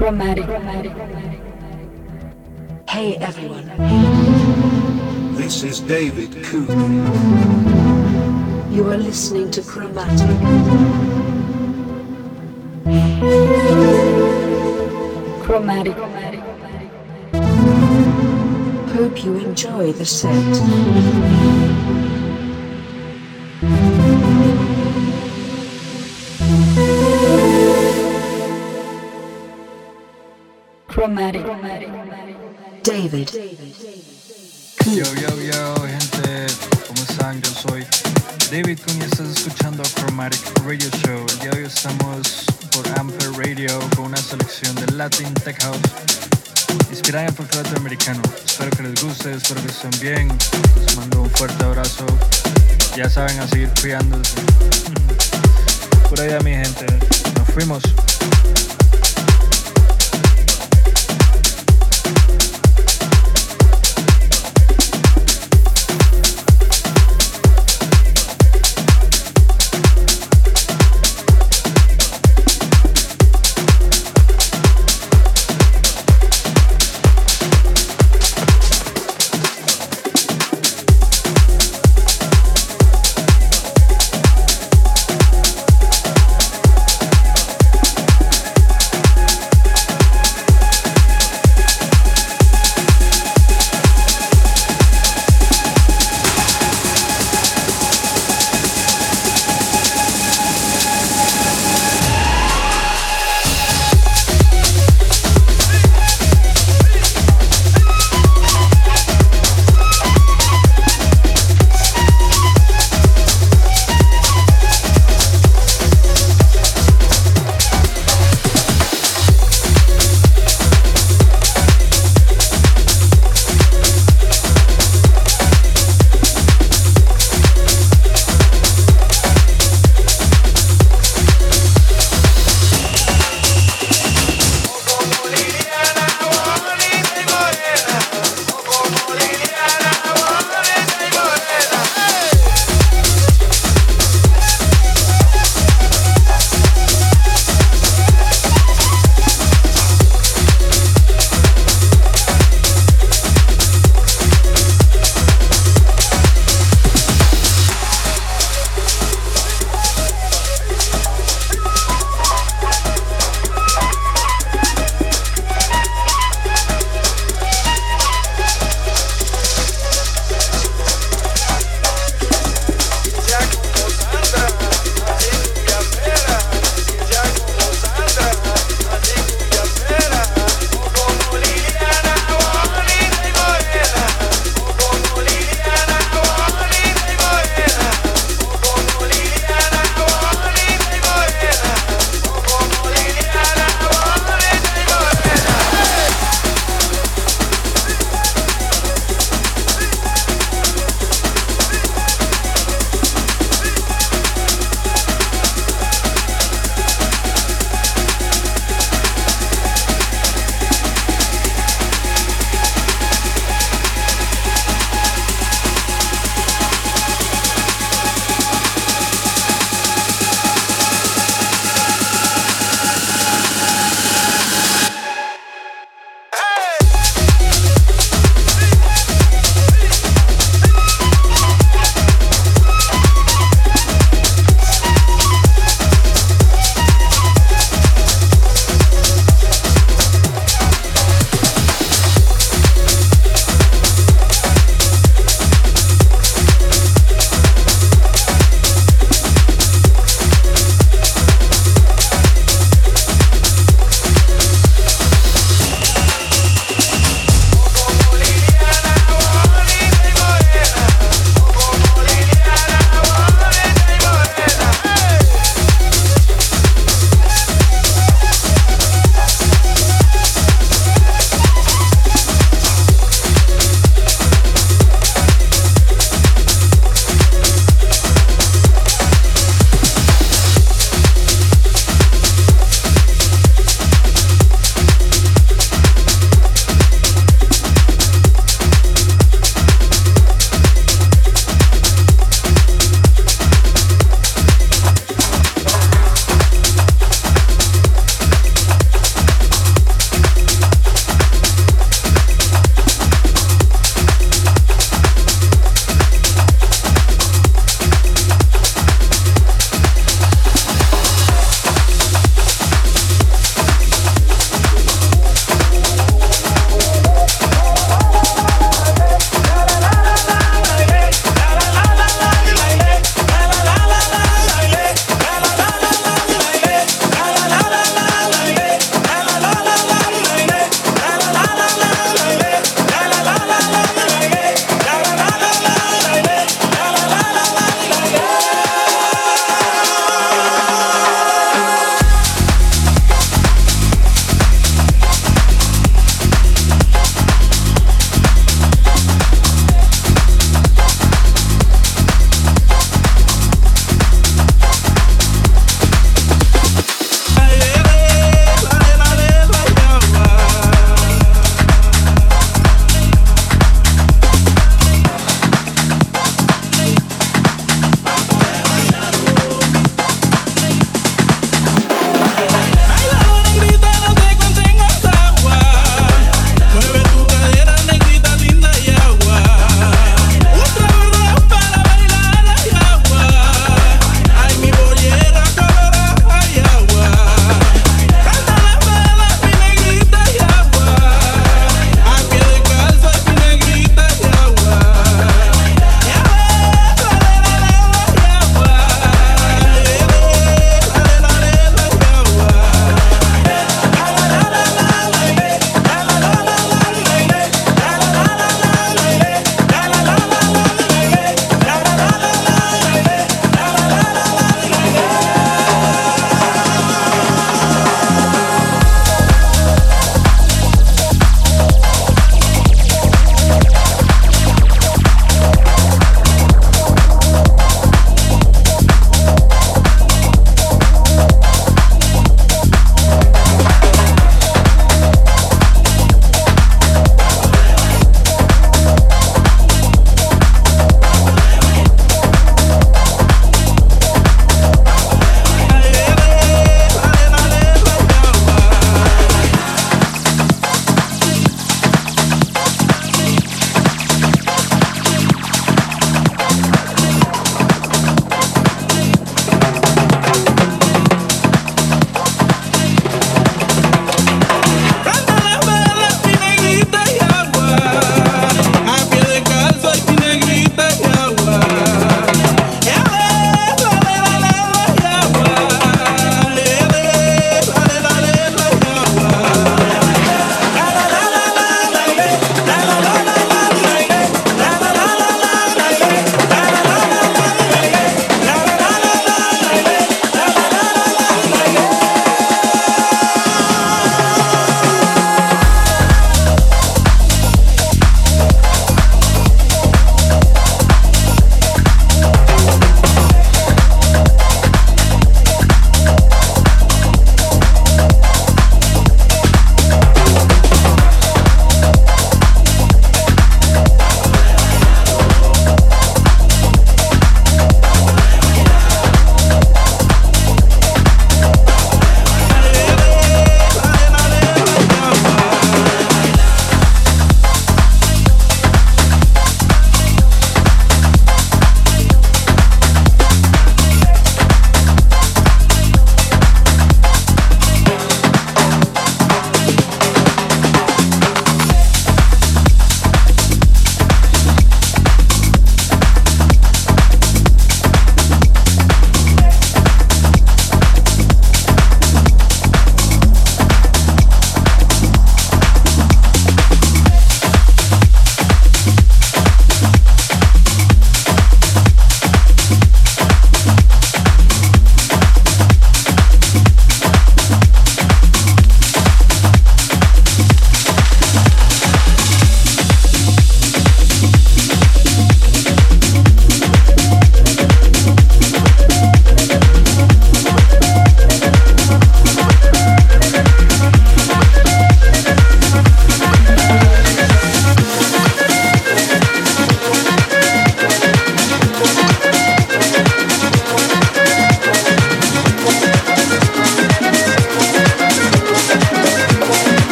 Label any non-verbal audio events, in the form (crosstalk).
Chromatic. Hey everyone. This is David Coop. You are listening to Chromatic. Chromatic. Hope you enjoy the set. Yo, yo, yo, gente, ¿cómo están? Yo soy David y estás escuchando Chromatic Radio Show. El de hoy estamos por Amper Radio con una selección de Latin Tech House inspirada en folclore latinoamericano. Espero que les guste, espero que estén bien. Les mando un fuerte abrazo. Ya saben, a seguir cuidándose. (laughs) Por allá, mi gente, nos fuimos.